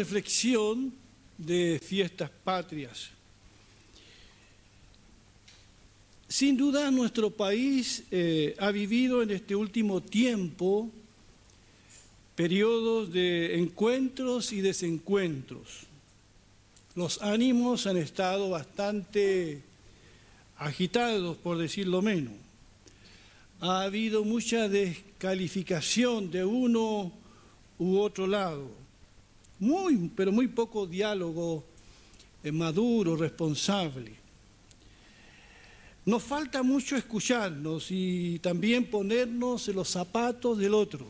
reflexión de fiestas patrias. Sin duda nuestro país eh, ha vivido en este último tiempo periodos de encuentros y desencuentros. Los ánimos han estado bastante agitados, por decirlo menos. Ha habido mucha descalificación de uno u otro lado. Muy, pero muy poco diálogo eh, maduro, responsable. Nos falta mucho escucharnos y también ponernos en los zapatos del otro.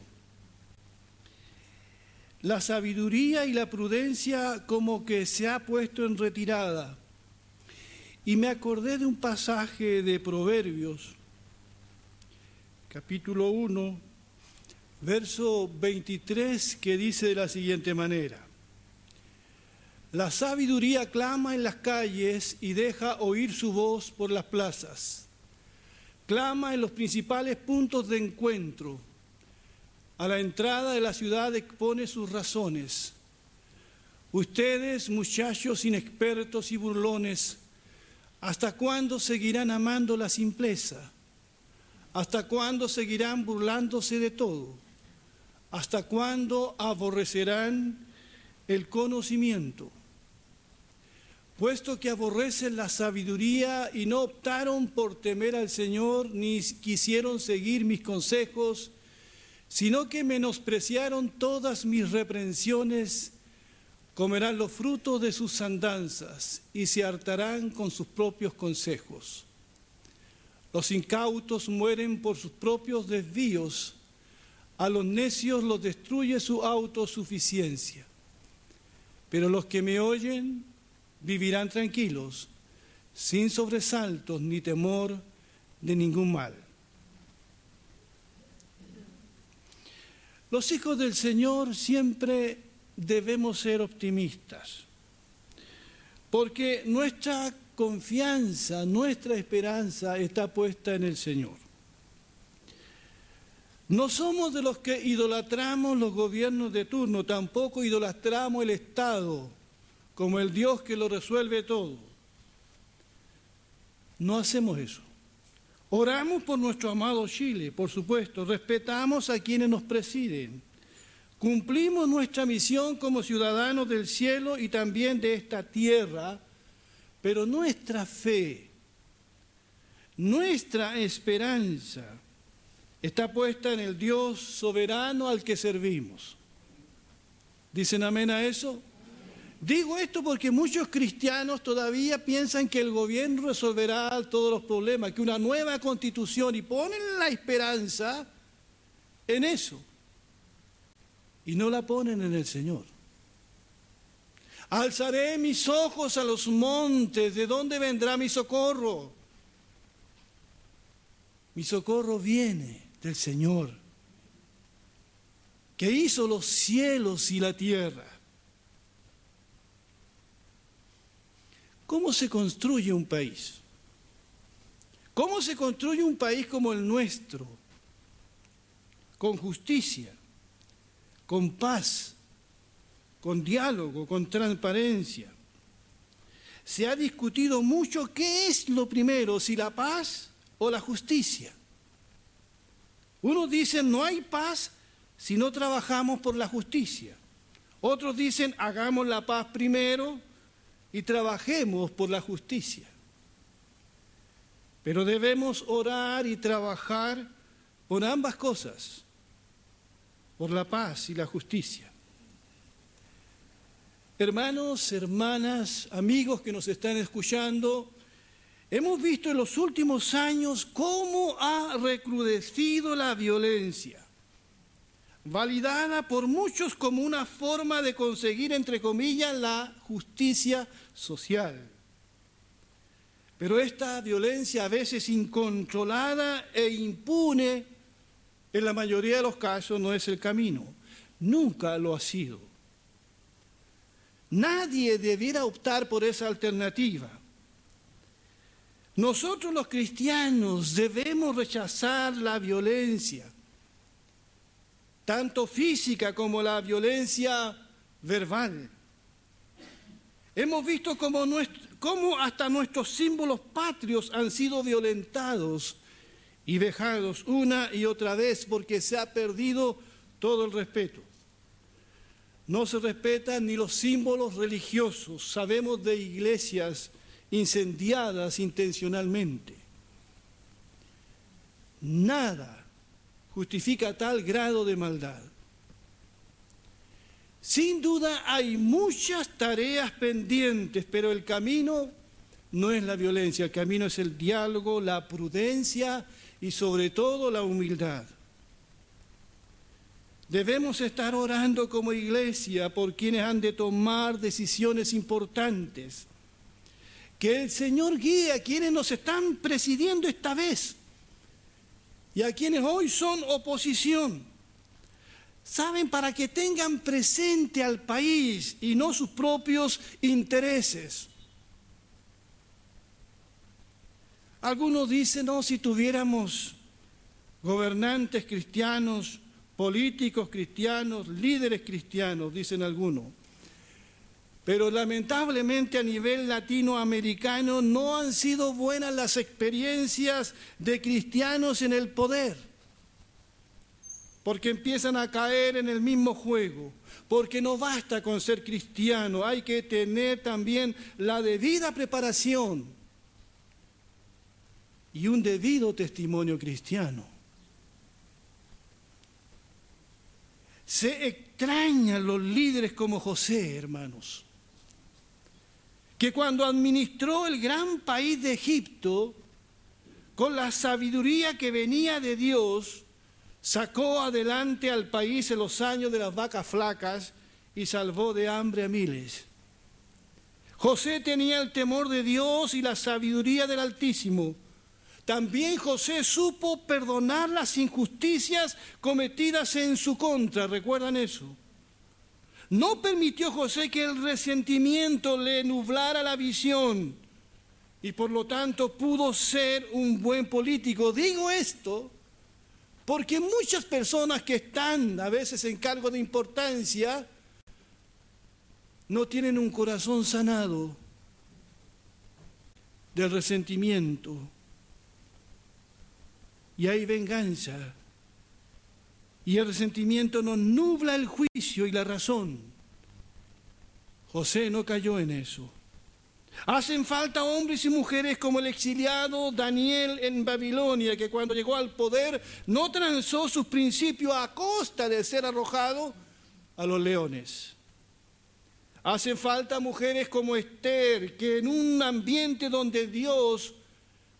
La sabiduría y la prudencia como que se ha puesto en retirada. Y me acordé de un pasaje de Proverbios, capítulo 1, verso 23, que dice de la siguiente manera. La sabiduría clama en las calles y deja oír su voz por las plazas. Clama en los principales puntos de encuentro. A la entrada de la ciudad expone sus razones. Ustedes, muchachos inexpertos y burlones, ¿hasta cuándo seguirán amando la simpleza? ¿Hasta cuándo seguirán burlándose de todo? ¿Hasta cuándo aborrecerán el conocimiento? Puesto que aborrecen la sabiduría y no optaron por temer al Señor, ni quisieron seguir mis consejos, sino que menospreciaron todas mis reprensiones, comerán los frutos de sus andanzas y se hartarán con sus propios consejos. Los incautos mueren por sus propios desvíos, a los necios los destruye su autosuficiencia. Pero los que me oyen vivirán tranquilos, sin sobresaltos ni temor de ningún mal. Los hijos del Señor siempre debemos ser optimistas, porque nuestra confianza, nuestra esperanza está puesta en el Señor. No somos de los que idolatramos los gobiernos de turno, tampoco idolatramos el Estado como el Dios que lo resuelve todo. No hacemos eso. Oramos por nuestro amado Chile, por supuesto, respetamos a quienes nos presiden. Cumplimos nuestra misión como ciudadanos del cielo y también de esta tierra, pero nuestra fe, nuestra esperanza, está puesta en el Dios soberano al que servimos. ¿Dicen amén a eso? Digo esto porque muchos cristianos todavía piensan que el gobierno resolverá todos los problemas, que una nueva constitución y ponen la esperanza en eso y no la ponen en el Señor. Alzaré mis ojos a los montes, ¿de dónde vendrá mi socorro? Mi socorro viene del Señor, que hizo los cielos y la tierra. ¿Cómo se construye un país? ¿Cómo se construye un país como el nuestro? Con justicia, con paz, con diálogo, con transparencia. Se ha discutido mucho qué es lo primero, si la paz o la justicia. Unos dicen no hay paz si no trabajamos por la justicia. Otros dicen hagamos la paz primero y trabajemos por la justicia. Pero debemos orar y trabajar por ambas cosas, por la paz y la justicia. Hermanos, hermanas, amigos que nos están escuchando, Hemos visto en los últimos años cómo ha recrudecido la violencia, validada por muchos como una forma de conseguir, entre comillas, la justicia social. Pero esta violencia a veces incontrolada e impune, en la mayoría de los casos no es el camino. Nunca lo ha sido. Nadie debiera optar por esa alternativa. Nosotros los cristianos debemos rechazar la violencia. tanto física como la violencia verbal. Hemos visto cómo, hasta nuestros símbolos patrios han sido violentados y vejados una y otra vez porque se ha perdido todo el respeto. No se respetan ni los símbolos religiosos. Sabemos de iglesias incendiadas intencionalmente. Nada justifica tal grado de maldad. Sin duda hay muchas tareas pendientes, pero el camino no es la violencia, el camino es el diálogo, la prudencia y sobre todo la humildad. Debemos estar orando como iglesia por quienes han de tomar decisiones importantes. Que el Señor guíe a quienes nos están presidiendo esta vez y a quienes hoy son oposición. Saben, para que tengan presente al país y no sus propios intereses. Algunos dicen, no, si tuviéramos gobernantes cristianos, políticos cristianos, líderes cristianos, dicen algunos. Pero lamentablemente a nivel latinoamericano no han sido buenas las experiencias de cristianos en el poder, porque empiezan a caer en el mismo juego, porque no basta con ser cristiano, hay que tener también la debida preparación y un debido testimonio cristiano. Se extrañan los líderes como José, hermanos que cuando administró el gran país de Egipto, con la sabiduría que venía de Dios, sacó adelante al país en los años de las vacas flacas y salvó de hambre a miles. José tenía el temor de Dios y la sabiduría del Altísimo. También José supo perdonar las injusticias cometidas en su contra. ¿Recuerdan eso? No permitió José que el resentimiento le nublara la visión y por lo tanto pudo ser un buen político. Digo esto porque muchas personas que están a veces en cargo de importancia no tienen un corazón sanado del resentimiento. Y hay venganza. Y el resentimiento nos nubla el y la razón. José no cayó en eso. Hacen falta hombres y mujeres como el exiliado Daniel en Babilonia, que cuando llegó al poder no transó sus principios a costa de ser arrojado a los leones. Hacen falta mujeres como Esther, que en un ambiente donde Dios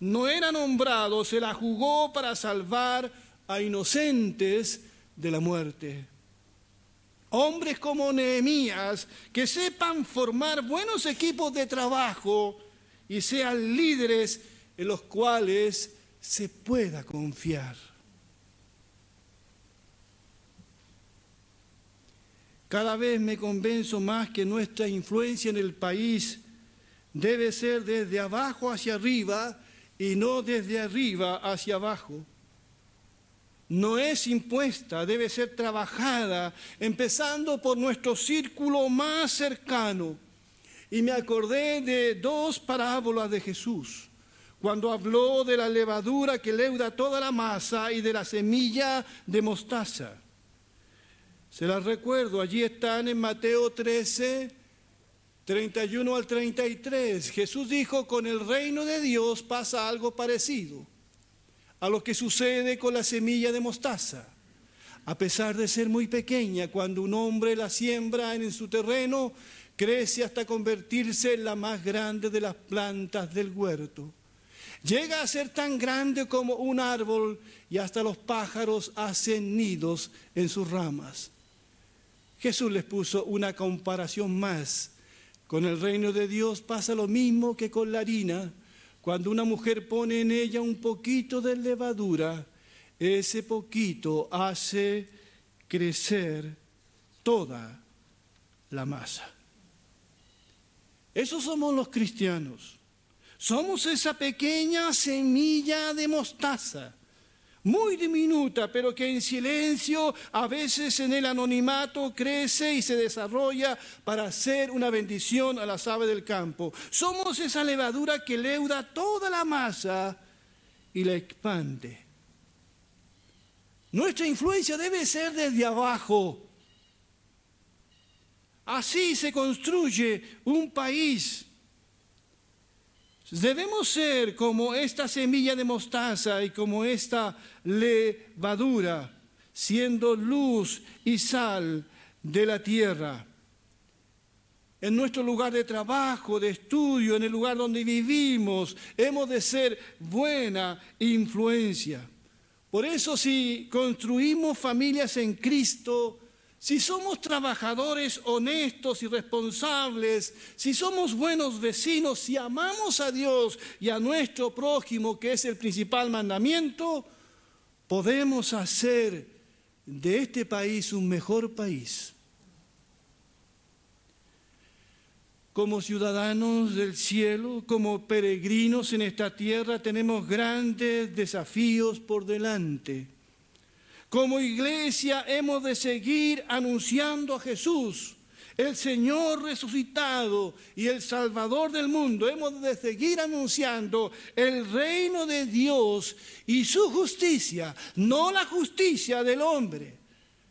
no era nombrado, se la jugó para salvar a inocentes de la muerte. Hombres como Nehemías que sepan formar buenos equipos de trabajo y sean líderes en los cuales se pueda confiar. Cada vez me convenzo más que nuestra influencia en el país debe ser desde abajo hacia arriba y no desde arriba hacia abajo no es impuesta, debe ser trabajada, empezando por nuestro círculo más cercano. Y me acordé de dos parábolas de Jesús, cuando habló de la levadura que leuda toda la masa y de la semilla de mostaza. Se las recuerdo, allí están en Mateo 13, 31 al 33. Jesús dijo, con el reino de Dios pasa algo parecido a lo que sucede con la semilla de mostaza. A pesar de ser muy pequeña, cuando un hombre la siembra en su terreno, crece hasta convertirse en la más grande de las plantas del huerto. Llega a ser tan grande como un árbol y hasta los pájaros hacen nidos en sus ramas. Jesús les puso una comparación más. Con el reino de Dios pasa lo mismo que con la harina cuando una mujer pone en ella un poquito de levadura, ese poquito hace crecer toda la masa. Esos somos los cristianos. Somos esa pequeña semilla de mostaza. Muy diminuta, pero que en silencio, a veces en el anonimato, crece y se desarrolla para ser una bendición a las aves del campo. Somos esa levadura que leuda toda la masa y la expande. Nuestra influencia debe ser desde abajo. Así se construye un país Debemos ser como esta semilla de mostaza y como esta levadura, siendo luz y sal de la tierra. En nuestro lugar de trabajo, de estudio, en el lugar donde vivimos, hemos de ser buena influencia. Por eso si construimos familias en Cristo, si somos trabajadores honestos y responsables, si somos buenos vecinos, si amamos a Dios y a nuestro prójimo, que es el principal mandamiento, podemos hacer de este país un mejor país. Como ciudadanos del cielo, como peregrinos en esta tierra, tenemos grandes desafíos por delante. Como iglesia hemos de seguir anunciando a Jesús, el Señor resucitado y el Salvador del mundo. Hemos de seguir anunciando el reino de Dios y su justicia, no la justicia del hombre,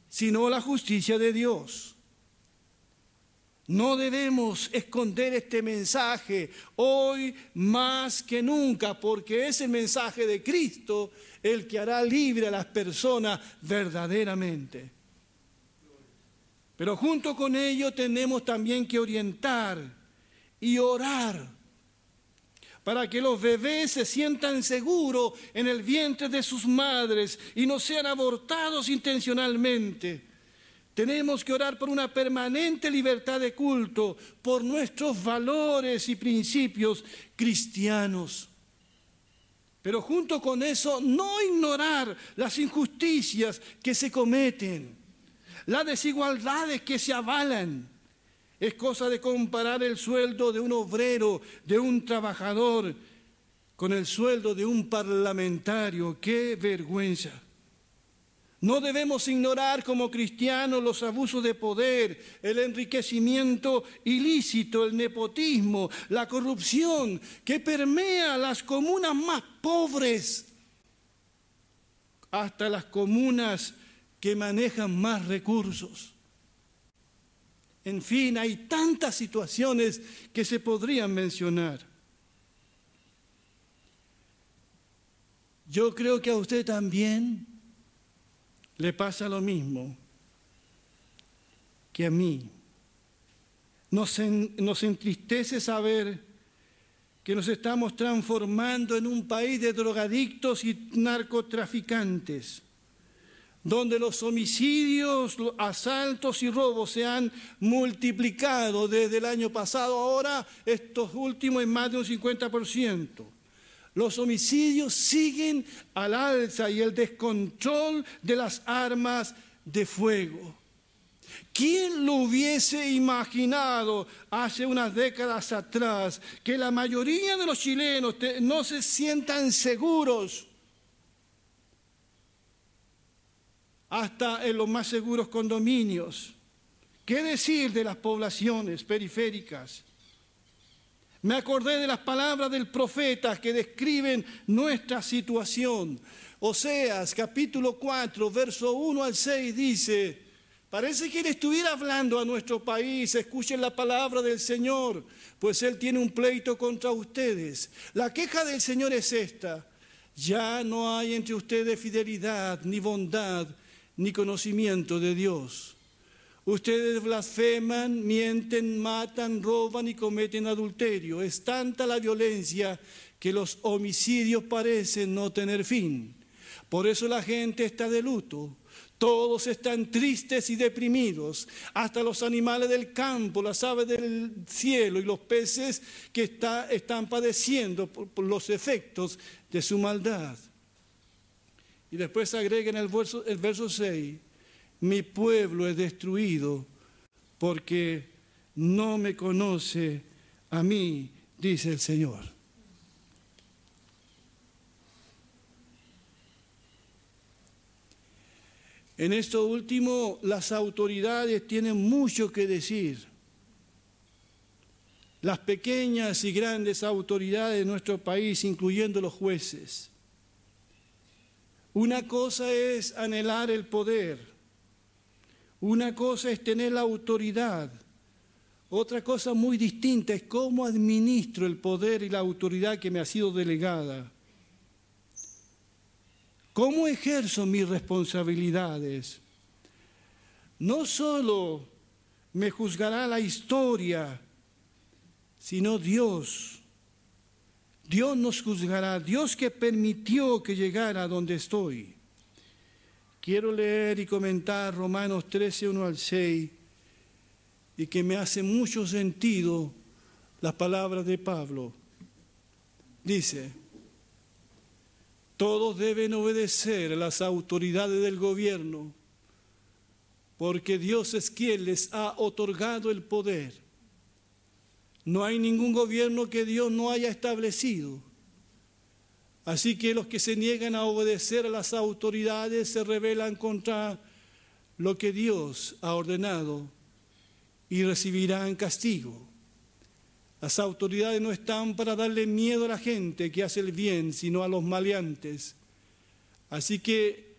sino la justicia de Dios. No debemos esconder este mensaje hoy más que nunca, porque es el mensaje de Cristo el que hará libre a las personas verdaderamente. Pero junto con ello tenemos también que orientar y orar para que los bebés se sientan seguros en el vientre de sus madres y no sean abortados intencionalmente. Tenemos que orar por una permanente libertad de culto, por nuestros valores y principios cristianos. Pero junto con eso, no ignorar las injusticias que se cometen, las desigualdades que se avalan. Es cosa de comparar el sueldo de un obrero, de un trabajador, con el sueldo de un parlamentario. ¡Qué vergüenza! No debemos ignorar como cristianos los abusos de poder, el enriquecimiento ilícito, el nepotismo, la corrupción que permea las comunas más pobres hasta las comunas que manejan más recursos. En fin, hay tantas situaciones que se podrían mencionar. Yo creo que a usted también le pasa lo mismo que a mí. Nos, entristece saber que nos estamos transformando en un país de drogadictos y narcotraficantes, donde los homicidios, asaltos y robos se han multiplicado desde el año pasado, ahora estos últimos en más de un 50%. Los homicidios siguen al alza y el descontrol de las armas de fuego. ¿Quién lo hubiese imaginado hace unas décadas atrás que la mayoría de los chilenos no se sientan seguros hasta en los más seguros condominios? ¿Qué decir de las poblaciones periféricas? Me acordé de las palabras del profeta que describen nuestra situación. Oseas capítulo 4, verso 1 al 6 dice, parece que él estuviera hablando a nuestro país, escuchen la palabra del Señor, pues él tiene un pleito contra ustedes. La queja del Señor es esta, ya no hay entre ustedes fidelidad, ni bondad, ni conocimiento de Dios. Ustedes blasfeman, mienten, matan, roban y cometen adulterio. Es tanta la violencia que los homicidios parecen no tener fin. Por eso la gente está de luto. Todos están tristes y deprimidos, hasta los animales del campo, las aves del cielo y los peces que están padeciendo por, los efectos de su maldad. Y después agrega en el verso, el verso 6, mi pueblo es destruido porque no me conoce a mí, dice el Señor. En esto último, las autoridades tienen mucho que decir. Las pequeñas y grandes autoridades de nuestro país, incluyendo los jueces. Una cosa es anhelar el poder, una cosa es tener la autoridad, otra cosa muy distinta es cómo administro el poder y la autoridad que me ha sido delegada. ¿Cómo ejerzo mis responsabilidades? No solo me juzgará la historia, sino Dios. Dios nos juzgará, Dios que permitió que llegara a donde estoy. Quiero leer y comentar Romanos 13, 1 al 6 y que me hace mucho sentido las palabras de Pablo. Dice, todos deben obedecer a las autoridades del gobierno, porque Dios es quien les ha otorgado el poder. No hay ningún gobierno que Dios no haya establecido. Así que los que se niegan a obedecer a las autoridades se rebelan contra lo que Dios ha ordenado y recibirán castigo. Las autoridades no están para darle miedo a la gente que hace el bien, sino a los maleantes. Así que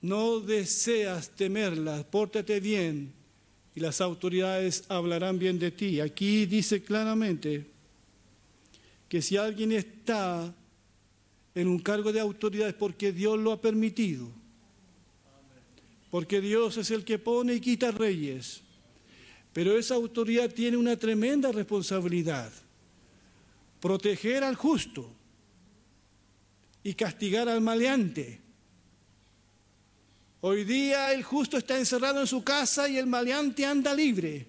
no deseas temerlas, pórtate bien y las autoridades hablarán bien de ti. Aquí dice claramente que si alguien está en un cargo de autoridad es porque Dios lo ha permitido porque Dios es el que pone y quita reyes. Pero esa autoridad tiene una tremenda responsabilidad, proteger al justo y castigar al maleante. Hoy día el justo está encerrado en su casa y el maleante anda libre.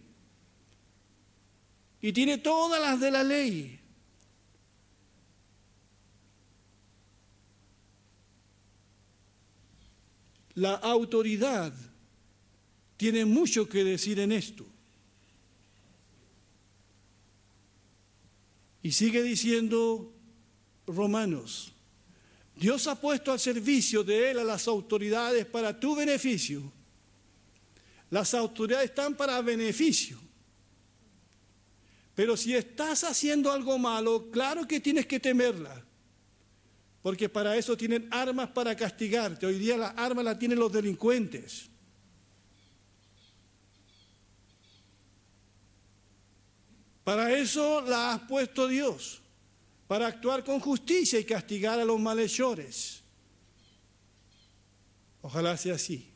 Y tiene todas las de la ley. La autoridad tiene mucho que decir en esto. Y sigue diciendo Romanos, Dios ha puesto al servicio de Él a las autoridades para tu beneficio. Las autoridades están para beneficio. Pero si estás haciendo algo malo, claro que tienes que temerla porque para eso tienen armas para castigarte. Hoy día las armas las tienen los delincuentes. Para eso la has puesto Dios, para actuar con justicia y castigar a los malhechores. Ojalá sea así.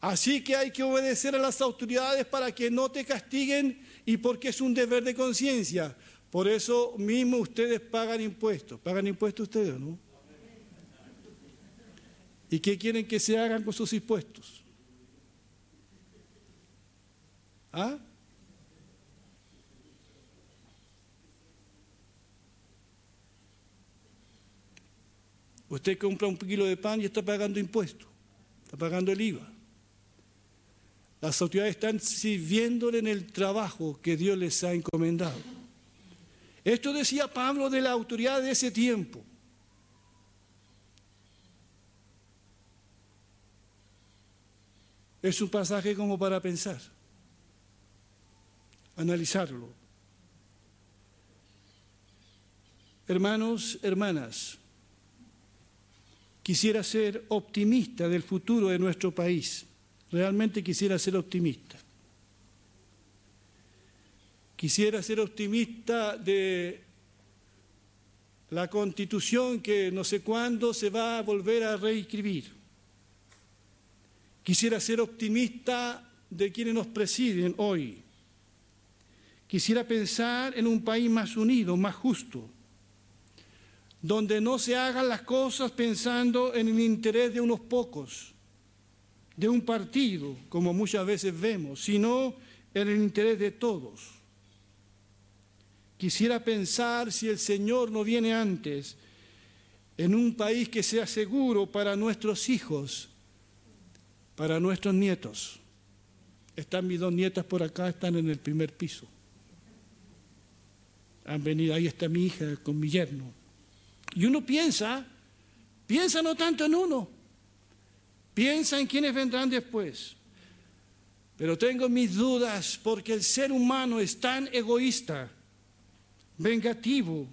Así que hay que obedecer a las autoridades para que no te castiguen y porque es un deber de conciencia. Por eso mismo ustedes pagan impuestos. ¿Pagan impuestos ustedes no? ¿Y qué quieren que se hagan con sus impuestos? ¿Ah? Usted compra un kilo de pan y está pagando impuestos, está pagando el IVA. Las autoridades están sirviéndole en el trabajo que Dios les ha encomendado. Esto decía Pablo de la autoridad de ese tiempo. Es un pasaje como para pensar, analizarlo. Hermanos, hermanas, quisiera ser optimista del futuro de nuestro país. Realmente quisiera ser optimista. Quisiera ser optimista de la constitución que no sé cuándo se va a volver a reescribir. Quisiera ser optimista de quienes nos presiden hoy. Quisiera pensar en un país más unido, más justo, donde no se hagan las cosas pensando en el interés de unos pocos, de un partido, como muchas veces vemos, sino en el interés de todos. Quisiera pensar si el Señor no viene antes en un país que sea seguro para nuestros hijos, para nuestros nietos. Están mis dos nietas por acá, están en el primer piso. Han venido, ahí está mi hija con mi yerno. Y uno piensa, piensa no tanto en uno, piensa en quienes vendrán después. Pero tengo mis dudas porque el ser humano es tan egoísta, vengativo,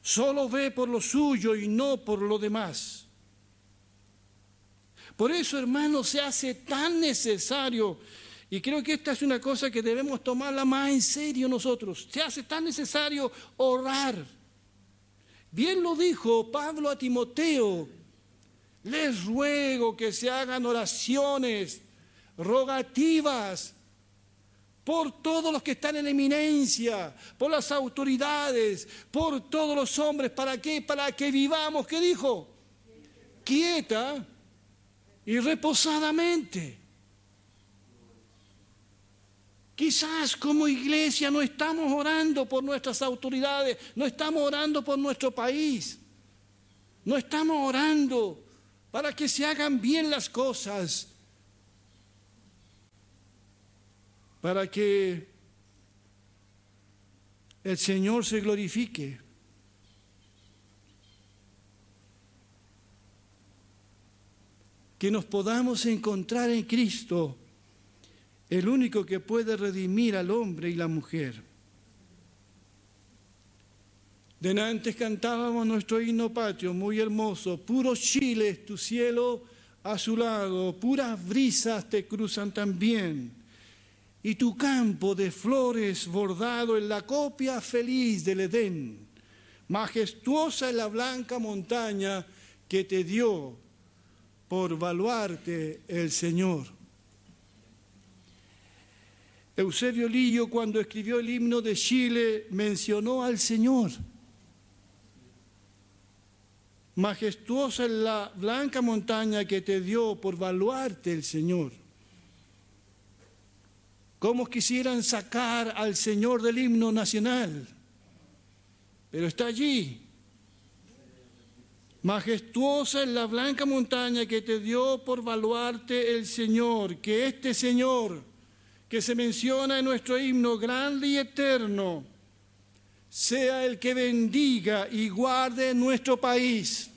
solo ve por lo suyo y no por lo demás. Por eso, hermano, se hace tan necesario, y creo que esta es una cosa que debemos tomarla más en serio nosotros, se hace tan necesario orar. Bien lo dijo Pablo a Timoteo, les ruego que se hagan oraciones rogativas por todos los que están en eminencia, por las autoridades, por todos los hombres. ¿Para qué? Para que vivamos, ¿qué dijo? Quieta y reposadamente. Quizás como iglesia no estamos orando por nuestras autoridades, no estamos orando por nuestro país, no estamos orando para que se hagan bien las cosas para que el Señor se glorifique. Que nos podamos encontrar en Cristo, el único que puede redimir al hombre y la mujer. Denantes cantábamos nuestro himno patrio, muy hermoso, puro Chile es tu cielo a su lado, puras brisas te cruzan también y tu campo de flores bordado en la copia feliz del Edén. Majestuosa es la blanca montaña que te dio por valuarte el Señor. Eusebio Lillo cuando escribió el himno de Chile mencionó al Señor. Majestuosa es la blanca montaña que te dio por valuarte el Señor. Como quisieran sacar al Señor del himno nacional? Pero está allí. Majestuosa es la blanca montaña que te dio por valuarte el Señor, que este Señor que se menciona en nuestro himno grande y eterno, sea el que bendiga y guarde nuestro país.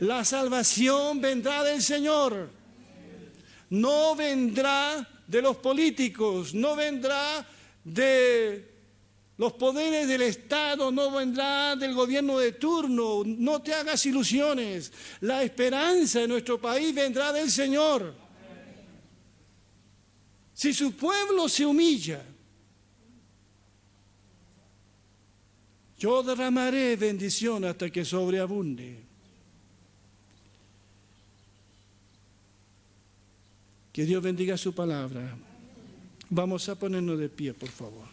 La salvación vendrá del Señor, no vendrá de los políticos, no vendrá de los poderes del Estado, no vendrá del gobierno de turno, no te hagas ilusiones. La esperanza en nuestro país vendrá del Señor. Si su pueblo se humilla, yo derramaré bendición hasta que sobreabunde. Que Dios bendiga su palabra. Vamos a ponernos de pie, por favor.